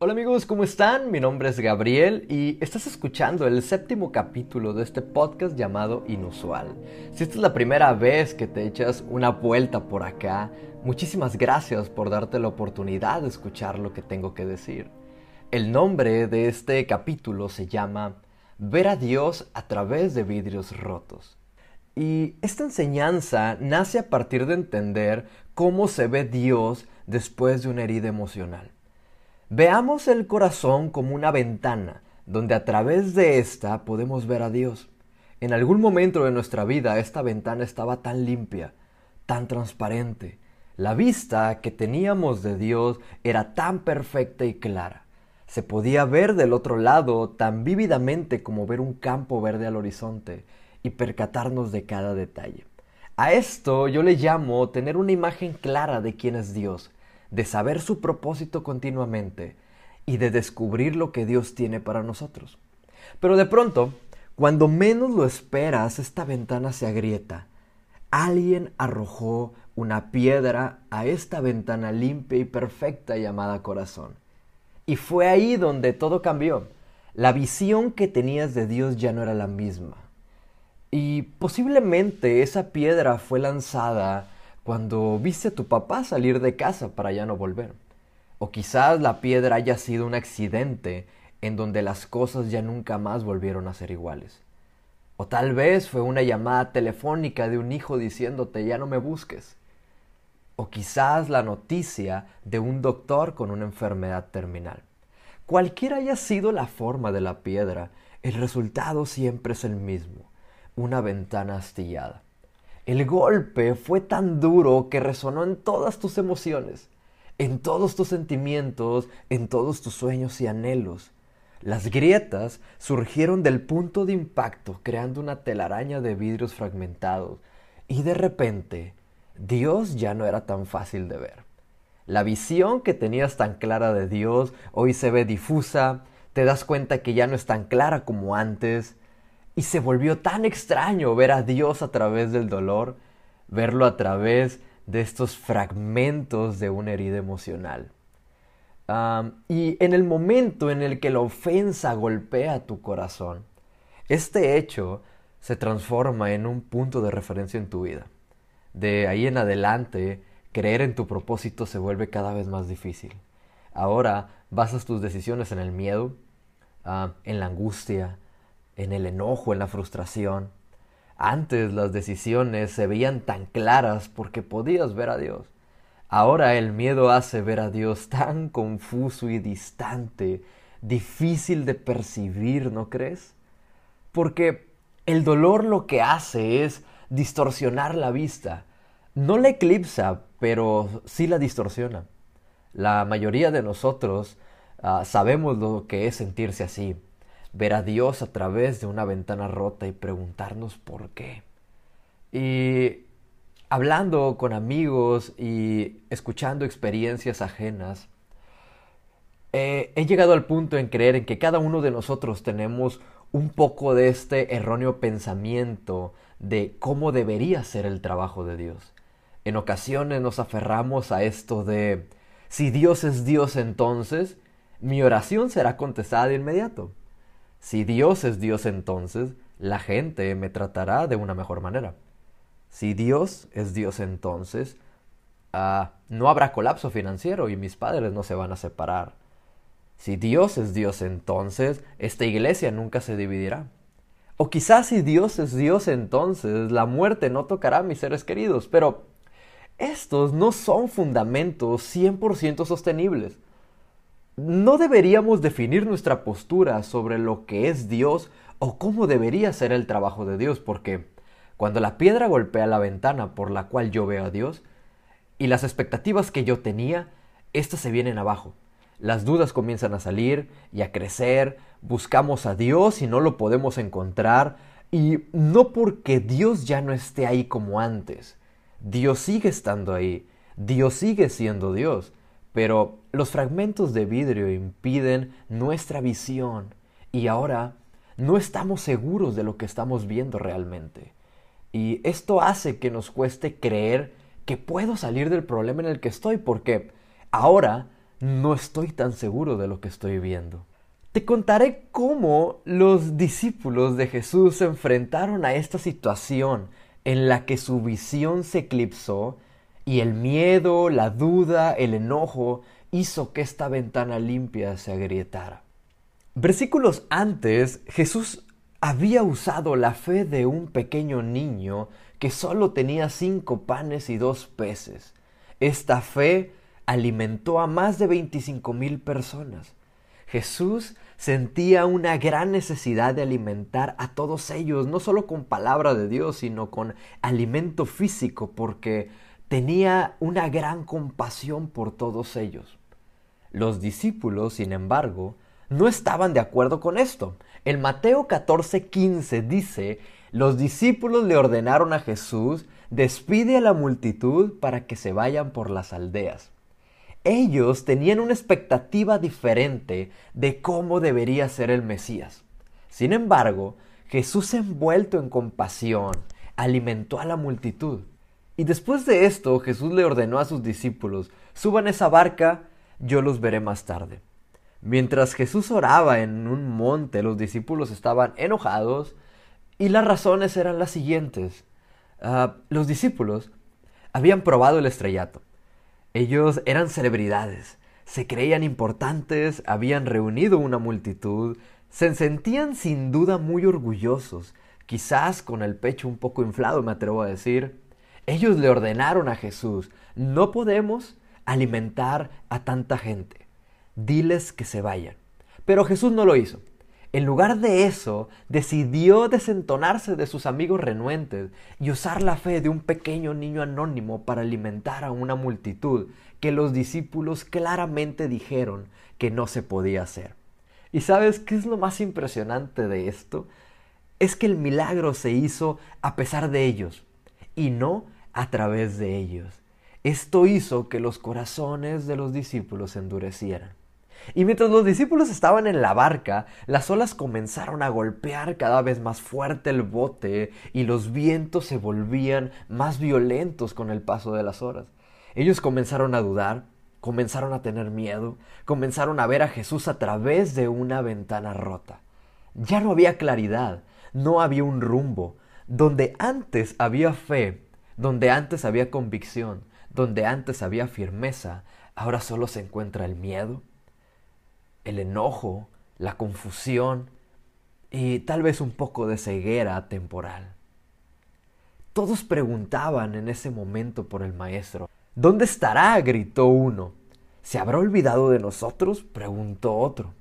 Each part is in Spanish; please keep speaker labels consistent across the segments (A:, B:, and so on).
A: Hola amigos, ¿cómo están? Mi nombre es Gabriel y estás escuchando el séptimo capítulo de este podcast llamado Inusual. Si esta es la primera vez que te echas una vuelta por acá, muchísimas gracias por darte la oportunidad de escuchar lo que tengo que decir. El nombre de este capítulo se llama Ver a Dios a través de vidrios rotos. Y esta enseñanza nace a partir de entender cómo se ve Dios después de una herida emocional. Veamos el corazón como una ventana, donde a través de esta podemos ver a Dios. En algún momento de nuestra vida esta ventana estaba tan limpia, tan transparente. La vista que teníamos de Dios era tan perfecta y clara. Se podía ver del otro lado tan vívidamente como ver un campo verde al horizonte y percatarnos de cada detalle. A esto yo le llamo tener una imagen clara de quién es Dios, de saber su propósito continuamente y de descubrir lo que Dios tiene para nosotros. Pero de pronto, cuando menos lo esperas, esta ventana se agrieta. Alguien arrojó una piedra a esta ventana limpia y perfecta llamada corazón. Y fue ahí donde todo cambió. La visión que tenías de Dios ya no era la misma. Y posiblemente esa piedra fue lanzada cuando viste a tu papá salir de casa para ya no volver. O quizás la piedra haya sido un accidente en donde las cosas ya nunca más volvieron a ser iguales. O tal vez fue una llamada telefónica de un hijo diciéndote ya no me busques. O quizás la noticia de un doctor con una enfermedad terminal. Cualquiera haya sido la forma de la piedra, el resultado siempre es el mismo, una ventana astillada. El golpe fue tan duro que resonó en todas tus emociones, en todos tus sentimientos, en todos tus sueños y anhelos. Las grietas surgieron del punto de impacto, creando una telaraña de vidrios fragmentados, y de repente Dios ya no era tan fácil de ver. La visión que tenías tan clara de Dios hoy se ve difusa, te das cuenta que ya no es tan clara como antes, y se volvió tan extraño ver a Dios a través del dolor, verlo a través de estos fragmentos de una herida emocional. y en el momento en el que la ofensa golpea tu corazón, este hecho se transforma en un punto de referencia en tu vida. De ahí en adelante, creer en tu propósito se vuelve cada vez más difícil. Ahora basas tus decisiones en el miedo, en la angustia, en el enojo, en la frustración. Antes las decisiones se veían tan claras porque podías ver a Dios. Ahora el miedo hace ver a Dios tan confuso y distante, difícil de percibir, ¿no crees? Porque el dolor lo que hace es distorsionar la vista. No la eclipsa, pero sí la distorsiona. La mayoría de nosotros ah, sabemos lo que es sentirse así ver a Dios a través de una ventana rota y preguntarnos por qué. Y hablando con amigos y escuchando experiencias ajenas, eh, he llegado al punto en creer en que cada uno de nosotros tenemos un poco de este erróneo pensamiento de cómo debería ser el trabajo de Dios. En ocasiones nos aferramos a esto de, si Dios es Dios entonces, mi oración será contestada de inmediato. Si Dios es Dios entonces, la gente me tratará de una mejor manera. Si Dios es Dios entonces, ah, no habrá colapso financiero y mis padres no se van a separar. Si Dios es Dios entonces, esta iglesia nunca se dividirá. O quizás si Dios es Dios entonces, la muerte no tocará a mis seres queridos. Pero estos no son fundamentos 100% sostenibles no deberíamos definir nuestra postura sobre lo que es Dios o cómo debería ser el trabajo de Dios, porque cuando la piedra golpea la ventana por la cual yo veo a Dios, y las expectativas que yo tenía, éstas se vienen abajo. Las dudas comienzan a salir y a crecer, buscamos a Dios y no lo podemos encontrar, y no porque Dios ya no esté ahí como antes, Dios sigue estando ahí, Dios sigue siendo Dios, pero los fragmentos de vidrio impiden nuestra visión y ahora no estamos seguros de lo que estamos viendo realmente. Y esto hace que nos cueste creer que puedo salir del problema en el que estoy porque ahora no estoy tan seguro de lo que estoy viendo. Te contaré cómo los discípulos de Jesús se enfrentaron a esta situación en la que su visión se eclipsó y el miedo, la duda, el enojo hizo que esta ventana limpia se agrietara. Versículos antes, Jesús había usado la fe de un pequeño niño que solo tenía cinco panes y dos peces. Esta fe alimentó a más de 25 mil personas. Jesús sentía una gran necesidad de alimentar a todos ellos, no solo con palabra de Dios, sino con alimento físico, porque tenía una gran compasión por todos ellos. Los discípulos, sin embargo, no estaban de acuerdo con esto. En Mateo 14:15 dice, los discípulos le ordenaron a Jesús, despide a la multitud para que se vayan por las aldeas. Ellos tenían una expectativa diferente de cómo debería ser el Mesías. Sin embargo, Jesús envuelto en compasión alimentó a la multitud. Y después de esto Jesús le ordenó a sus discípulos, suban esa barca, yo los veré más tarde. Mientras Jesús oraba en un monte, los discípulos estaban enojados y las razones eran las siguientes. Ah, los discípulos habían probado el estrellato. Ellos eran celebridades, se creían importantes, habían reunido una multitud, se sentían sin duda muy orgullosos, quizás con el pecho un poco inflado, me atrevo a decir. Ellos le ordenaron a Jesús, no podemos alimentar a tanta gente, diles que se vayan. Pero Jesús no lo hizo. En lugar de eso, decidió desentonarse de sus amigos renuentes y usar la fe de un pequeño niño anónimo para alimentar a una multitud que los discípulos claramente dijeron que no se podía hacer. ¿Y sabes qué es lo más impresionante de esto? Es que el milagro se hizo a pesar de ellos y no a través de ellos. Esto hizo que los corazones de los discípulos se endurecieran. Y mientras los discípulos estaban en la barca, las olas comenzaron a golpear cada vez más fuerte el bote y los vientos se volvían más violentos con el paso de las horas. Ellos comenzaron a dudar, comenzaron a tener miedo, comenzaron a ver a Jesús a través de una ventana rota. Ya no había claridad, no había un rumbo. Donde antes había fe, donde antes había convicción, donde antes había firmeza, ahora solo se encuentra el miedo, el enojo, la confusión y tal vez un poco de ceguera temporal. Todos preguntaban en ese momento por el maestro. ¿Dónde estará? gritó uno. ¿Se habrá olvidado de nosotros? preguntó otro.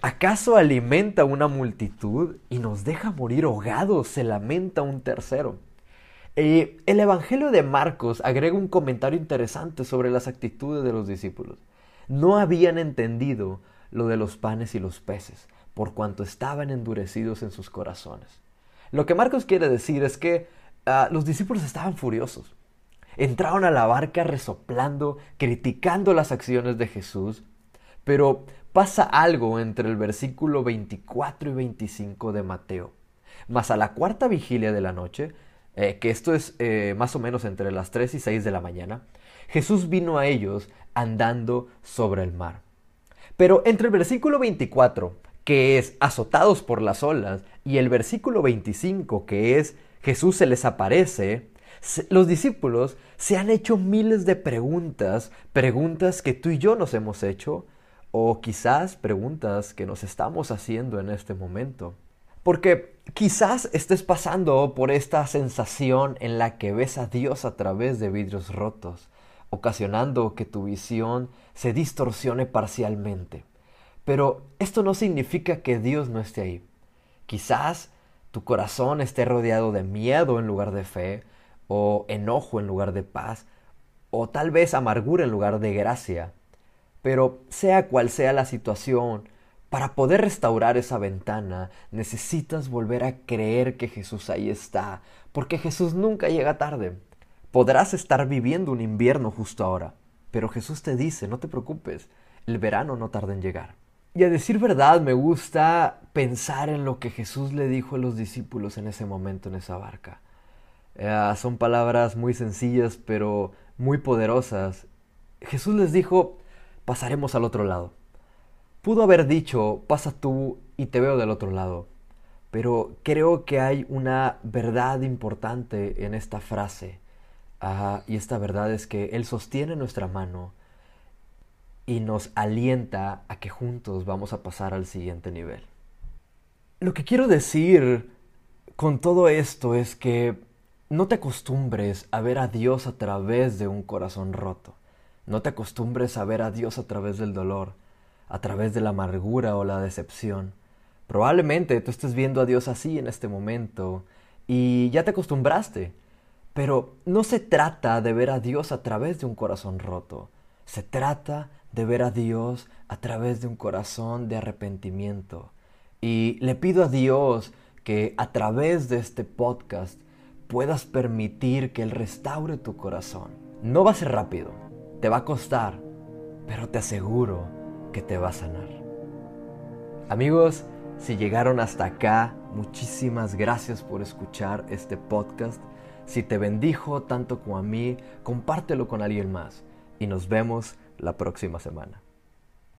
A: ¿Acaso alimenta una multitud y nos deja morir ahogados? se lamenta un tercero. Eh, el Evangelio de Marcos agrega un comentario interesante sobre las actitudes de los discípulos. No habían entendido lo de los panes y los peces, por cuanto estaban endurecidos en sus corazones. Lo que Marcos quiere decir es que ah, los discípulos estaban furiosos. Entraron a la barca resoplando, criticando las acciones de Jesús, pero pasa algo entre el versículo 24 y 25 de Mateo. Mas a la cuarta vigilia de la noche, eh, que esto es eh, más o menos entre las 3 y 6 de la mañana, Jesús vino a ellos andando sobre el mar. Pero entre el versículo 24, que es azotados por las olas, y el versículo 25, que es Jesús se les aparece, los discípulos se han hecho miles de preguntas, preguntas que tú y yo nos hemos hecho, o quizás preguntas que nos estamos haciendo en este momento. Porque quizás estés pasando por esta sensación en la que ves a Dios a través de vidrios rotos, ocasionando que tu visión se distorsione parcialmente. Pero esto no significa que Dios no esté ahí. Quizás tu corazón esté rodeado de miedo en lugar de fe, o enojo en lugar de paz, o tal vez amargura en lugar de gracia. Pero sea cual sea la situación, para poder restaurar esa ventana necesitas volver a creer que Jesús ahí está, porque Jesús nunca llega tarde. Podrás estar viviendo un invierno justo ahora, pero Jesús te dice, no te preocupes, el verano no tarda en llegar. Y a decir verdad, me gusta pensar en lo que Jesús le dijo a los discípulos en ese momento en esa barca. Eh, son palabras muy sencillas, pero muy poderosas. Jesús les dijo, pasaremos al otro lado. Pudo haber dicho, pasa tú y te veo del otro lado. Pero creo que hay una verdad importante en esta frase. y esta verdad es que Él sostiene nuestra mano y nos alienta a que juntos vamos a pasar al siguiente nivel. Lo que quiero decir con todo esto es que no te acostumbres a ver a Dios a través de un corazón roto. No te acostumbres a ver a Dios a través del dolor, a través de la amargura o la decepción. Probablemente tú estés viendo a Dios así en este momento y ya te acostumbraste. Pero no se trata de ver a Dios a través de un corazón roto. Se trata de ver a Dios a través de un corazón de arrepentimiento. Y le pido a Dios que a través de este podcast puedas permitir que Él restaure tu corazón. No va a ser rápido, te va a costar, pero te aseguro que te va a sanar. Amigos, si llegaron hasta acá, muchísimas gracias por escuchar este podcast. Si te bendijo tanto como a mí, compártelo con alguien más y nos vemos la próxima semana.